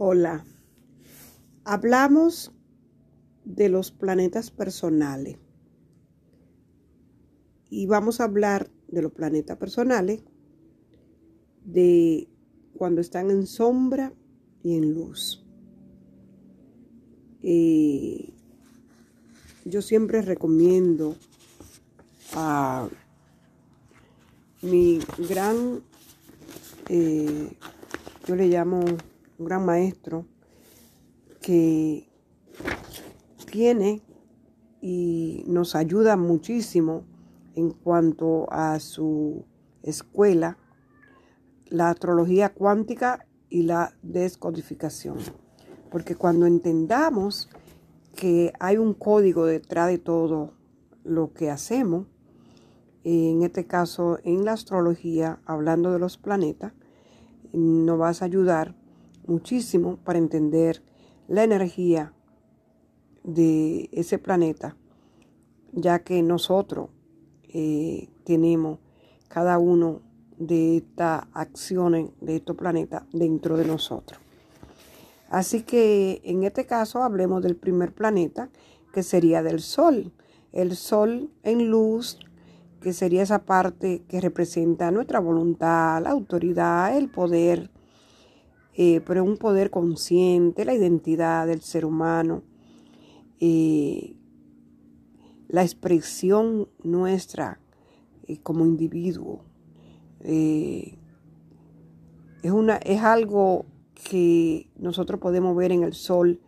Hola. Hablamos de los planetas personales. Y vamos a hablar de los planetas personales de cuando están en sombra y en luz. Eh, yo siempre recomiendo a mi gran, eh, yo le llamo un gran maestro, que tiene y nos ayuda muchísimo en cuanto a su escuela, la astrología cuántica y la descodificación. Porque cuando entendamos que hay un código detrás de todo lo que hacemos, en este caso en la astrología, hablando de los planetas, nos vas a ayudar muchísimo para entender la energía de ese planeta, ya que nosotros eh, tenemos cada uno de estas acciones de estos planetas dentro de nosotros. Así que en este caso hablemos del primer planeta, que sería del Sol. El Sol en luz, que sería esa parte que representa nuestra voluntad, la autoridad, el poder, eh, pero un poder consciente, la identidad del ser humano, eh, la expresión nuestra eh, como individuo. es, una, es algo que nosotros podemos ver en el sol,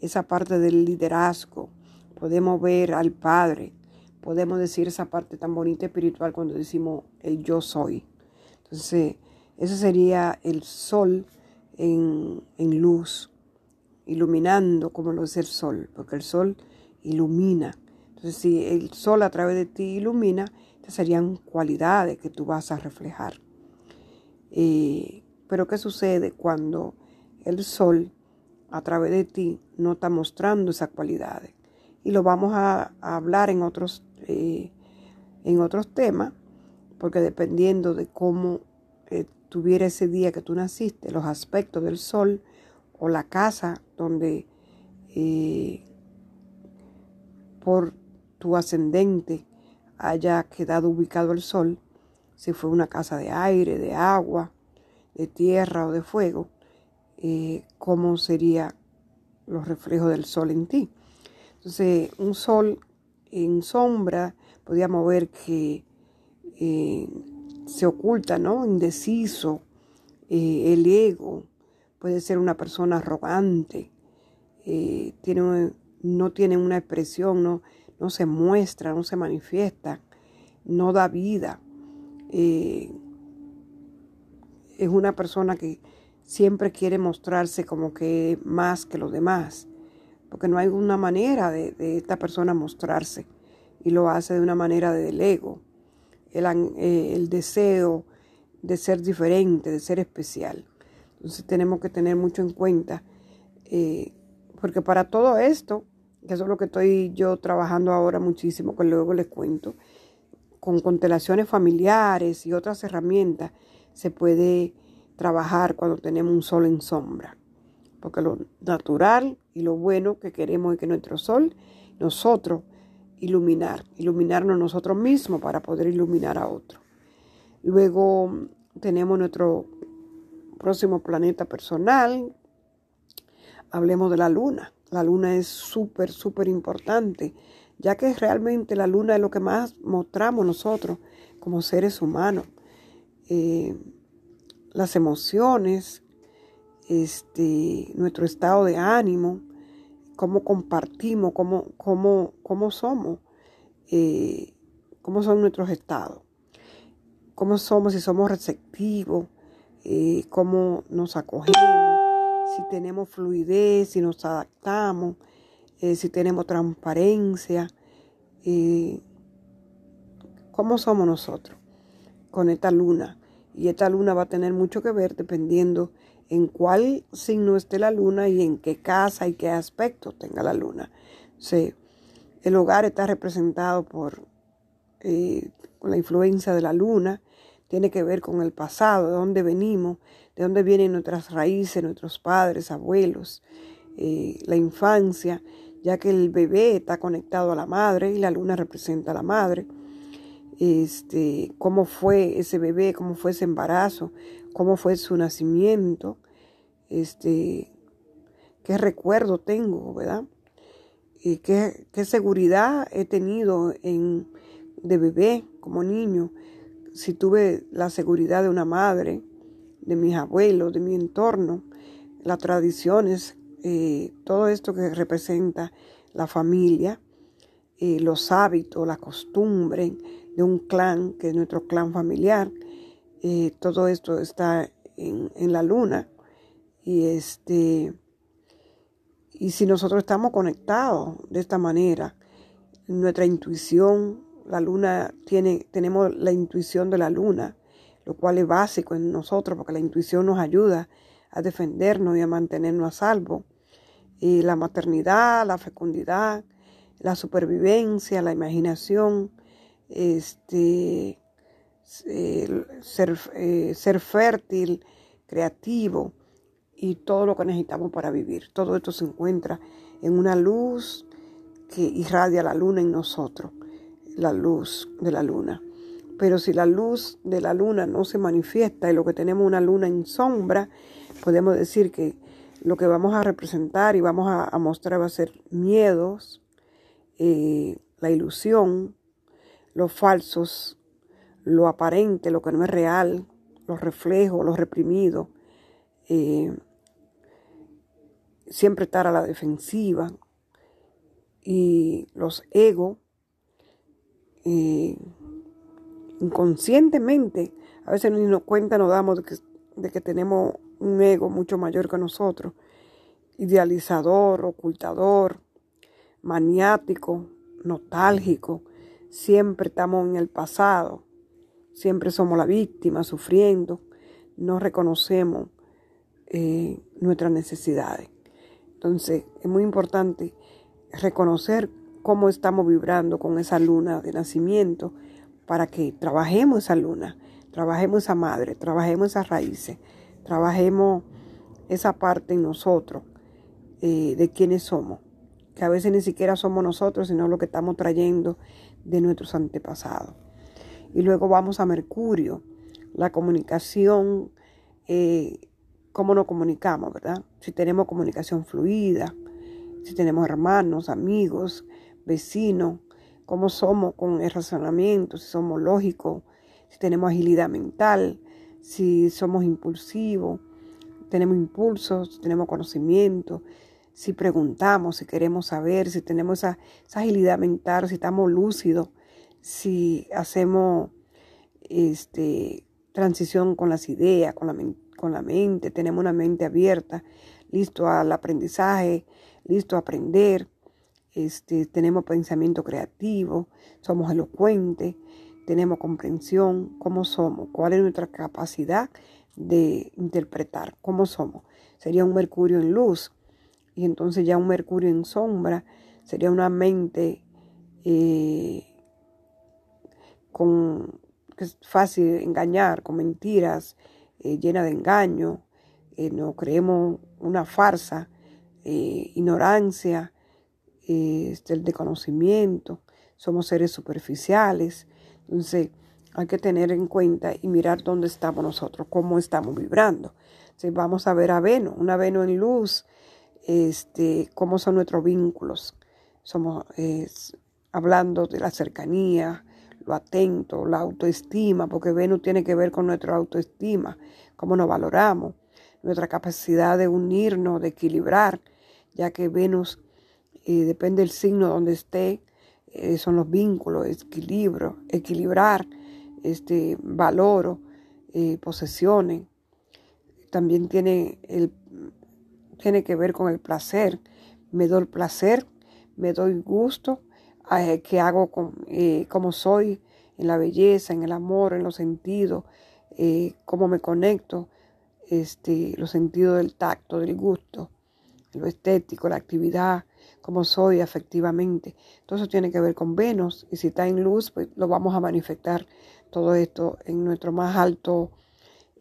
esa parte del liderazgo, podemos ver al Padre, podemos decir esa parte tan bonita espiritual cuando decimos el yo soy. Entonces, ese sería el sol en, luz, iluminando como lo es el sol, porque el sol ilumina. Entonces, si el sol a través de ti ilumina, estas serían cualidades que tú vas a reflejar. Eh, pero ¿qué sucede cuando el sol a través de ti no está mostrando esas cualidades? Y lo vamos a, hablar en otros, eh, en otros temas, porque dependiendo de cómo eh, tuviera ese día que tú naciste, los aspectos del sol o la casa donde eh, por tu ascendente haya quedado ubicado el sol, si fue una casa de aire, de agua, de tierra o de fuego, eh, cómo serían los reflejos del sol en ti. Entonces, un sol en sombra, podríamos ver que eh, se oculta, ¿no? Indeciso, eh, el ego, puede ser una persona arrogante, tiene, no tiene una expresión, no, no se muestra, no se manifiesta, no da vida es una persona que siempre quiere mostrarse como que más que los demás, porque no hay una manera de, esta persona mostrarse y lo hace de una manera del ego, el, eh, el deseo de ser diferente, de ser especial. Entonces tenemos que tener mucho en cuenta, eh, porque para todo esto, que eso es lo que estoy yo trabajando ahora muchísimo, que luego les cuento, con constelaciones familiares y otras herramientas, se puede trabajar cuando tenemos un sol en sombra. Porque lo natural y lo bueno que queremos es que nuestro sol, nosotros, iluminar, iluminarnos nosotros mismos para poder iluminar a otros. Luego tenemos nuestro próximo planeta personal. Hablemos de la luna. La luna es súper, súper importante, ya que realmente la luna es lo que más mostramos nosotros como seres humanos. Eh, las emociones, este, nuestro estado de ánimo, cómo compartimos, cómo, cómo, cómo somos, eh, cómo son nuestros estados, cómo somos, si somos receptivos, eh, cómo nos acogemos, si tenemos fluidez, si nos adaptamos, si tenemos transparencia, cómo somos nosotros con esta luna. Y esta luna va a tener mucho que ver dependiendo en cuál signo esté la luna y en qué casa y qué aspecto tenga la luna. el hogar está representado por eh, la influencia de la luna. tiene que ver con el pasado, de dónde venimos, de dónde vienen nuestras raíces, nuestros padres, abuelos, eh, la infancia, ya que el bebé está conectado a la madre y la luna representa a la madre. Este, cómo fue ese bebé, cómo fue ese embarazo, cómo fue su nacimiento, este, qué recuerdo tengo, ¿verdad? Y qué, qué seguridad he tenido en, de bebé como niño, si tuve la seguridad de una madre, de mis abuelos, de mi entorno, las tradiciones, eh, todo esto que representa la familia, eh, los hábitos, la costumbre de un clan, que es nuestro clan familiar, eh, todo esto está en, en, la luna. Y este y si nosotros estamos conectados de esta manera, nuestra intuición, la luna tiene, tenemos la intuición de la luna, lo cual es básico en nosotros porque la intuición nos ayuda a defendernos y a mantenernos a salvo. Y la maternidad, la fecundidad, la supervivencia, la imaginación, este, ser, eh, ser fértil, creativo y todo lo que necesitamos para vivir. Todo esto se encuentra en una luz que irradia la luna en nosotros la luz de la luna. Pero si la luz de la luna no se manifiesta y lo que tenemos una luna en sombra, podemos decir que lo que vamos a representar y vamos a, mostrar va a ser miedos, eh, la ilusión, los falsos, lo aparente, lo que no es real, los reflejos, los reprimidos, eh, siempre estar a la defensiva. Y los egos inconscientemente, a veces ni nos cuenta, nos damos de de que tenemos un ego mucho mayor que nosotros, idealizador, ocultador, maniático, nostálgico, siempre estamos en el pasado, siempre somos la víctima, sufriendo, no reconocemos eh, nuestras necesidades. Entonces, es muy importante reconocer cómo estamos vibrando con esa luna de nacimiento para que trabajemos esa luna, trabajemos esa madre, trabajemos esas raíces, trabajemos esa parte en nosotros eh, de quienes somos, que a veces ni siquiera somos nosotros, sino lo que estamos trayendo de nuestros antepasados. Y luego vamos a Mercurio, la comunicación, eh, cómo nos comunicamos, ¿verdad? Si tenemos comunicación fluida, si tenemos hermanos, amigos, vecinos, cómo somos con el razonamiento, si somos lógicos, si tenemos agilidad mental, si somos impulsivos, tenemos impulsos, si tenemos conocimiento, si preguntamos, si queremos saber, si tenemos esa, agilidad mental, si estamos lúcidos, si hacemos este, transición con las ideas, con la, con la mente, tenemos una mente abierta, listo al aprendizaje, listo a aprender, este, tenemos pensamiento creativo, somos elocuentes, tenemos comprensión, cómo somos, cuál es nuestra capacidad de interpretar, cómo somos. Sería un Mercurio en luz y entonces ya un Mercurio en sombra sería una mente eh, con, que es fácil engañar, con mentiras, eh, llena de engaño, eh, no creemos una farsa, ignorancia, este, el de conocimiento, somos seres superficiales. Entonces hay que tener en cuenta y mirar dónde estamos nosotros, cómo estamos vibrando. Si vamos a ver a Venus, una Venus en luz, este, cómo son nuestros vínculos. Somos hablando de la cercanía, lo atento, la autoestima, porque Venus tiene que ver con nuestra autoestima, cómo nos valoramos, nuestra capacidad de unirnos, de equilibrar, ya que Venus y depende del signo donde esté, eh, son los vínculos, equilibrio, equilibrar, este, valoro, eh, posesiones. También tiene, el, tiene que ver con el placer. Me doy placer, me doy gusto, eh, que hago con, como soy, en la belleza, en el amor, en los sentidos, cómo me conecto, este, los sentidos del tacto, del gusto, lo estético, la actividad, como soy afectivamente. Todo eso tiene que ver con Venus y si está en luz, pues lo vamos a manifestar todo esto en nuestro más alto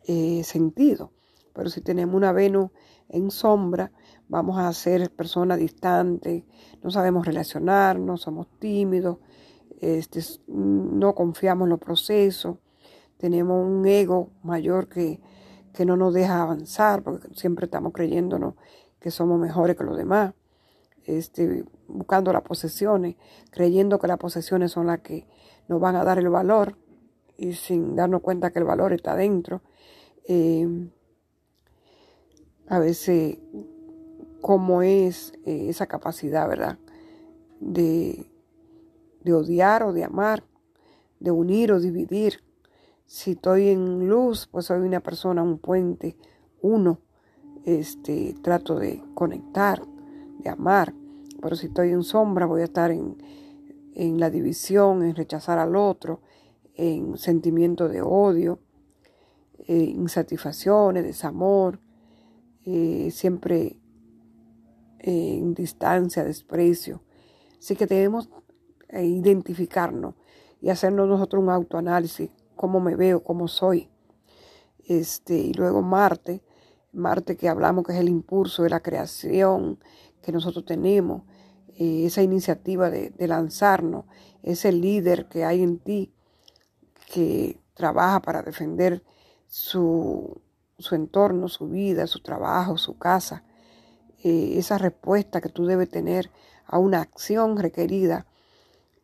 eh, sentido. Pero si tenemos una Venus en sombra, vamos a ser personas distantes, no sabemos relacionarnos, somos tímidos, este, no confiamos en los procesos, tenemos un ego mayor que, que no nos deja avanzar, porque siempre estamos creyéndonos que somos mejores que los demás, este, buscando las posesiones, creyendo que las posesiones son las que nos van a dar el valor y sin darnos cuenta que el valor está dentro. Eh, a veces cómo es eh, esa capacidad, ¿verdad? De, de odiar o de amar, de unir o dividir. Si estoy en luz, pues soy una persona, un puente, uno. Este, trato de conectar, de amar. Pero si estoy en sombra, voy a estar en, en la división, en rechazar al otro, en sentimiento de odio, eh, insatisfacciones, desamor, eh, siempre en distancia, desprecio. Así que debemos eh, identificarnos y hacernos nosotros un autoanálisis, cómo me veo, cómo soy. Este, y luego Marte, Marte que hablamos que es el impulso de la creación que nosotros tenemos, eh, esa iniciativa de lanzarnos, ese líder que hay en ti que trabaja para defender su, su entorno, su vida, su trabajo, su casa, eh, esa respuesta que tú debes tener a una acción requerida,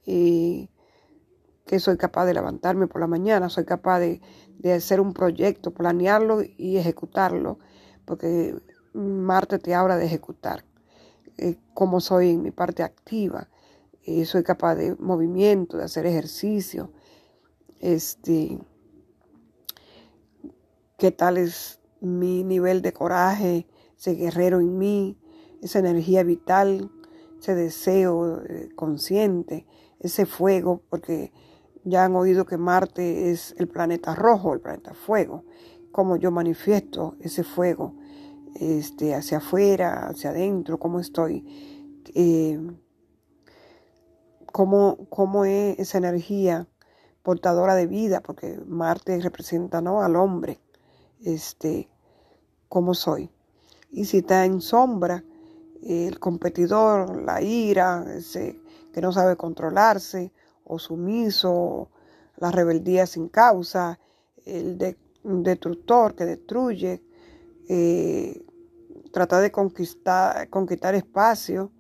eh, que soy capaz de levantarme por la mañana, soy capaz de, hacer un proyecto, planearlo y ejecutarlo, porque Marte te habla de ejecutar, eh, como soy en mi parte activa, soy capaz de movimiento, de hacer ejercicio, este, qué tal es mi nivel de coraje, ese guerrero en mí, esa energía vital, ese deseo eh, consciente, ese fuego, porque ya han oído que Marte es el planeta rojo, el planeta fuego, cómo yo manifiesto ese fuego este, hacia afuera, hacia adentro, cómo estoy, eh, cómo, cómo es esa energía portadora de vida, porque Marte representa ¿no? al hombre, este, cómo soy. Y si está en sombra, el competidor, la ira, que no sabe controlarse, o sumiso, la rebeldía sin causa, el destructor que destruye, eh, trata de conquistar, conquistar espacio,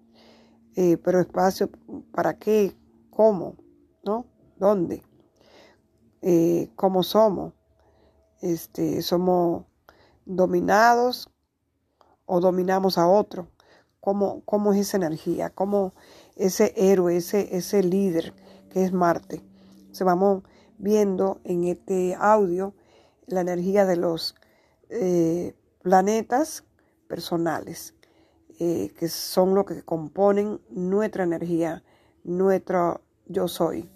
eh, pero espacio para qué, cómo, ¿no? ¿Dónde? Eh, ¿Cómo somos? Este, somos dominados o dominamos a otro. ¿Cómo, cómo es esa energía? ¿Cómo ese héroe, ese, ese líder que es Marte? Se vamos viendo en este audio la energía de los eh, planetas personales, eh, que son lo que componen nuestra energía, nuestro yo soy.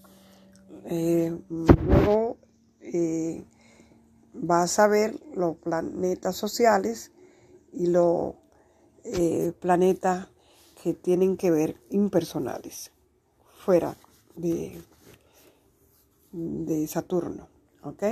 Eh, luego vas a ver los planetas sociales y los eh, planetas que tienen que ver impersonales, fuera de, de Saturno. ¿Ok?